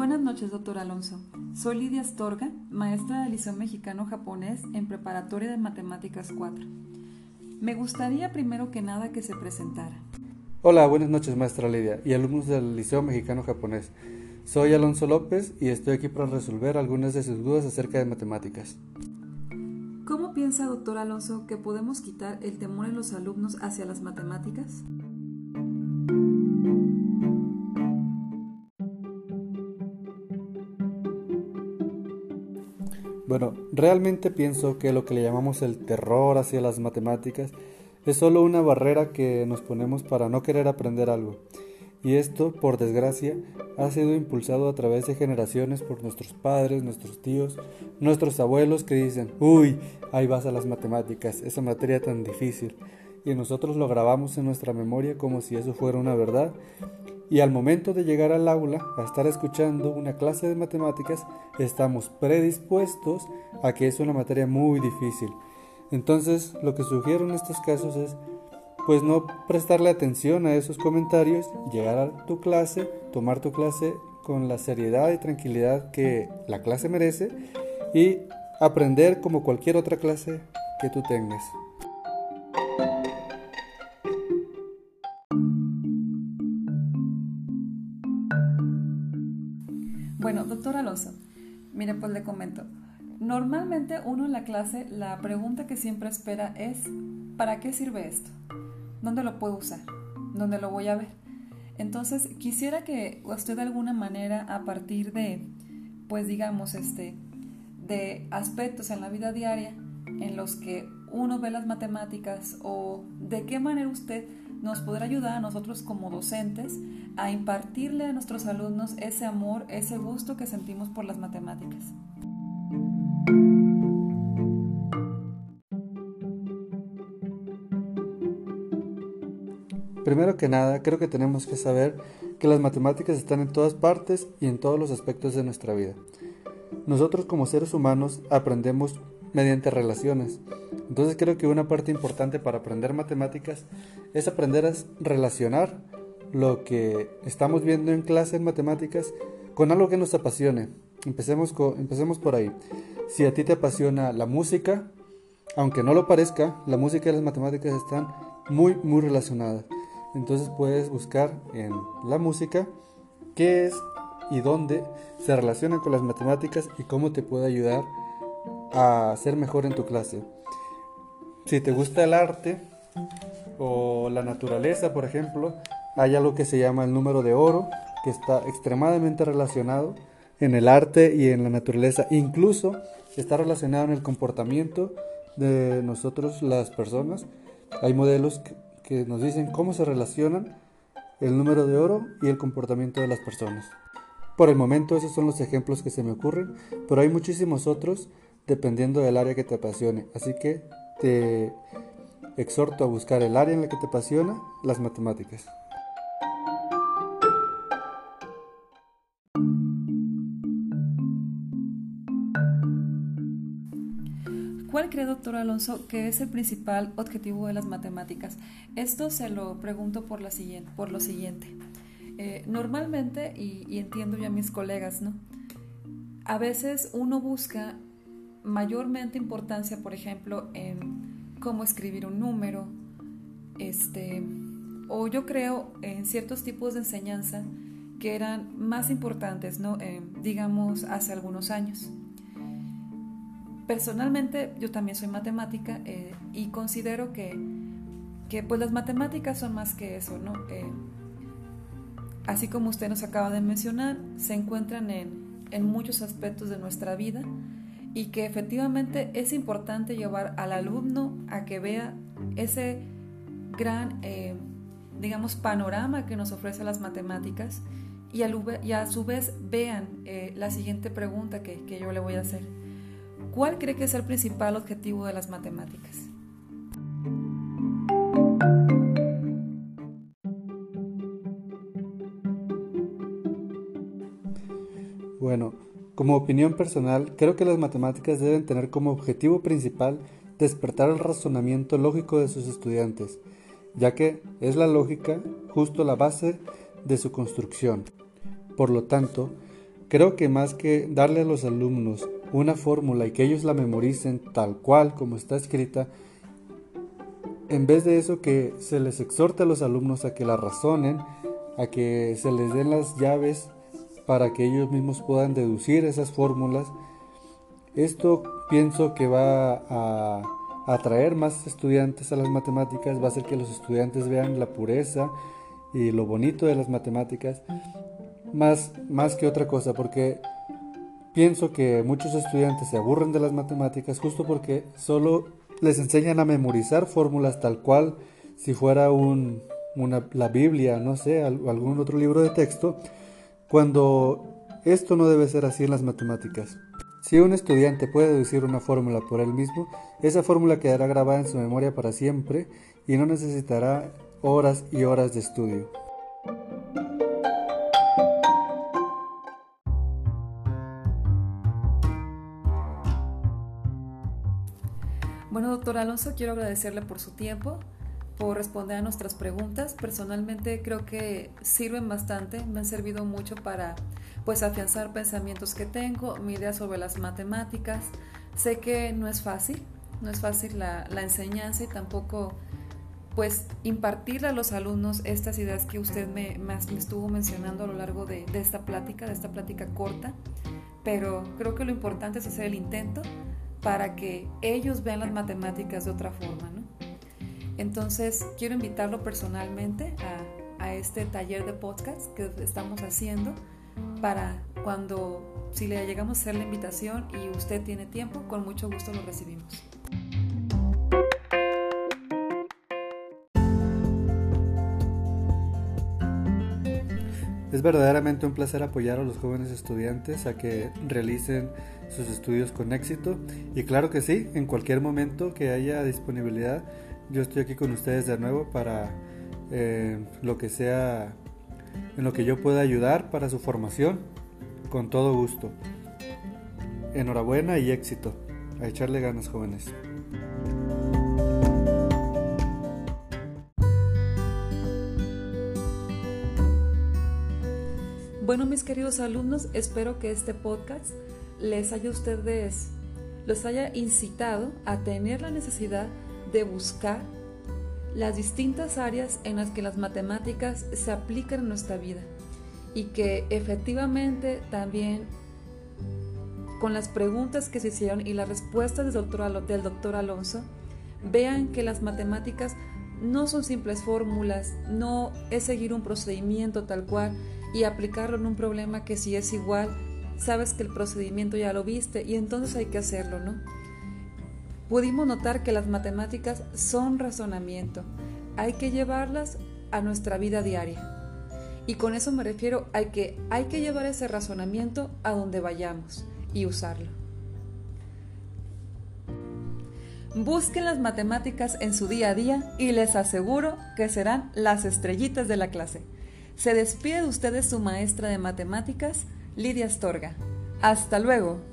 Buenas noches, doctor Alonso. Soy Lidia Astorga, maestra del Liceo Mexicano Japonés en Preparatoria de Matemáticas 4. Me gustaría primero que nada que se presentara. Hola, buenas noches, maestra Lidia y alumnos del Liceo Mexicano Japonés. Soy Alonso López y estoy aquí para resolver algunas de sus dudas acerca de matemáticas. ¿Cómo piensa, doctor Alonso, que podemos quitar el temor en los alumnos hacia las matemáticas? Bueno, realmente pienso que lo que le llamamos el terror hacia las matemáticas es solo una barrera que nos ponemos para no querer aprender algo. Y esto, por desgracia, ha sido impulsado a través de generaciones por nuestros padres, nuestros tíos, nuestros abuelos que dicen, uy, ahí vas a las matemáticas, esa materia tan difícil. Y nosotros lo grabamos en nuestra memoria como si eso fuera una verdad y al momento de llegar al aula a estar escuchando una clase de matemáticas estamos predispuestos a que es una materia muy difícil. Entonces lo que sugiero en estos casos es pues no prestarle atención a esos comentarios, llegar a tu clase, tomar tu clase con la seriedad y tranquilidad que la clase merece y aprender como cualquier otra clase que tú tengas. Bueno, doctor Alonso, mire, pues le comento. Normalmente uno en la clase, la pregunta que siempre espera es, ¿para qué sirve esto? ¿Dónde lo puedo usar? ¿Dónde lo voy a ver? Entonces, quisiera que usted de alguna manera, a partir de, pues digamos, este, de aspectos en la vida diaria en los que uno ve las matemáticas o de qué manera usted nos podrá ayudar a nosotros como docentes a impartirle a nuestros alumnos ese amor, ese gusto que sentimos por las matemáticas. Primero que nada, creo que tenemos que saber que las matemáticas están en todas partes y en todos los aspectos de nuestra vida. Nosotros como seres humanos aprendemos mediante relaciones. Entonces creo que una parte importante para aprender matemáticas es aprender a relacionar lo que estamos viendo en clase en matemáticas con algo que nos apasione. Empecemos, empecemos por ahí. Si a ti te apasiona la música, aunque no lo parezca, la música y las matemáticas están muy, muy relacionadas. Entonces puedes buscar en la música qué es y dónde se relaciona con las matemáticas y cómo te puede ayudar a ser mejor en tu clase. Si te gusta el arte o la naturaleza, por ejemplo, hay algo que se llama el número de oro, que está extremadamente relacionado en el arte y en la naturaleza. Incluso está relacionado en el comportamiento de nosotros las personas. Hay modelos que, que nos dicen cómo se relacionan el número de oro y el comportamiento de las personas. Por el momento esos son los ejemplos que se me ocurren, pero hay muchísimos otros dependiendo del área que te apasione. Así que te exhorto a buscar el área en la que te apasiona, las matemáticas. ¿Cuál cree, doctor Alonso, que es el principal objetivo de las matemáticas? Esto se lo pregunto por, la siguiente, por lo siguiente. Eh, normalmente, y, entiendo ya mis colegas, ¿no? A veces uno busca mayormente importancia, por ejemplo, en cómo escribir un número, este, o yo creo en ciertos tipos de enseñanza que eran más importantes, ¿no? Eh, digamos, hace algunos años. Personalmente, yo también soy matemática eh, y considero que, que, pues las matemáticas son más que eso, ¿no? Eh, así como usted nos acaba de mencionar, se encuentran en, en muchos aspectos de nuestra vida y que efectivamente es importante llevar al alumno a que vea ese gran, eh, digamos, panorama que nos ofrece las matemáticas y a, su vez vean la siguiente pregunta que, que yo le voy a hacer. ¿Cuál cree que es el principal objetivo de las matemáticas? Bueno, como opinión personal, creo que las matemáticas deben tener como objetivo principal despertar el razonamiento lógico de sus estudiantes. ya que es la lógica justo la base de su construcción. Por lo tanto, creo que más que darle a los alumnos una fórmula y que ellos la memoricen tal cual como está escrita, en vez de eso que se les exhorte a los alumnos a que la razonen, a que se les den las llaves para que ellos mismos puedan deducir esas fórmulas. Esto pienso que va a atraer más estudiantes a las matemáticas, va a hacer que los estudiantes vean la pureza y lo bonito de las matemáticas, más, más que otra cosa, porque pienso que muchos estudiantes se aburren de las matemáticas justo porque solo les enseñan a memorizar fórmulas tal cual si fuera un, una, la Biblia, no sé, algún otro libro de texto, cuando esto no debe ser así en las matemáticas. Si un estudiante puede deducir una fórmula por él mismo, esa fórmula quedará grabada en su memoria para siempre y no necesitará horas y horas de estudio. Doctor Alonso, quiero agradecerle por su tiempo, por responder a nuestras preguntas. Personalmente creo que sirven bastante, me han servido mucho para pues afianzar pensamientos que tengo, mi idea sobre las matemáticas. Sé que no es fácil, no es fácil la, la enseñanza y tampoco pues impartirle a los alumnos estas ideas que usted me, me, estuvo mencionando a lo largo de, de, esta plática, de esta plática corta, pero creo que lo importante es hacer el intento para que ellos vean las matemáticas de otra forma. ¿no? Entonces, quiero invitarlo personalmente a, a, este taller de podcast que estamos haciendo para cuando, si le llegamos a hacer la invitación y usted tiene tiempo, con mucho gusto lo recibimos. Es verdaderamente un placer apoyar a los jóvenes estudiantes a que realicen sus estudios con éxito y claro que sí, en cualquier momento que haya disponibilidad, yo estoy aquí con ustedes de nuevo para eh, lo que sea, en lo que yo pueda ayudar para su formación, con todo gusto. Enhorabuena y éxito. A echarle ganas jóvenes. Bueno, mis queridos alumnos, espero que este podcast les haya ustedes, los haya incitado a tener la necesidad de buscar las distintas áreas en las que las matemáticas se aplican en nuestra vida y que efectivamente también con las preguntas que se hicieron y las respuestas del doctor, del doctor Alonso, vean que las matemáticas no son simples fórmulas, no es seguir un procedimiento tal cual y aplicarlo en un problema que si es igual, sabes que el procedimiento ya lo viste y entonces hay que hacerlo, ¿no? Pudimos notar que las matemáticas son razonamiento, hay que llevarlas a nuestra vida diaria. Y con eso me refiero a que hay que llevar ese razonamiento a donde vayamos y usarlo. Busquen las matemáticas en su día a día y les aseguro que serán las estrellitas de la clase. Se despide de ustedes su maestra de matemáticas, Lidia Astorga. Hasta luego.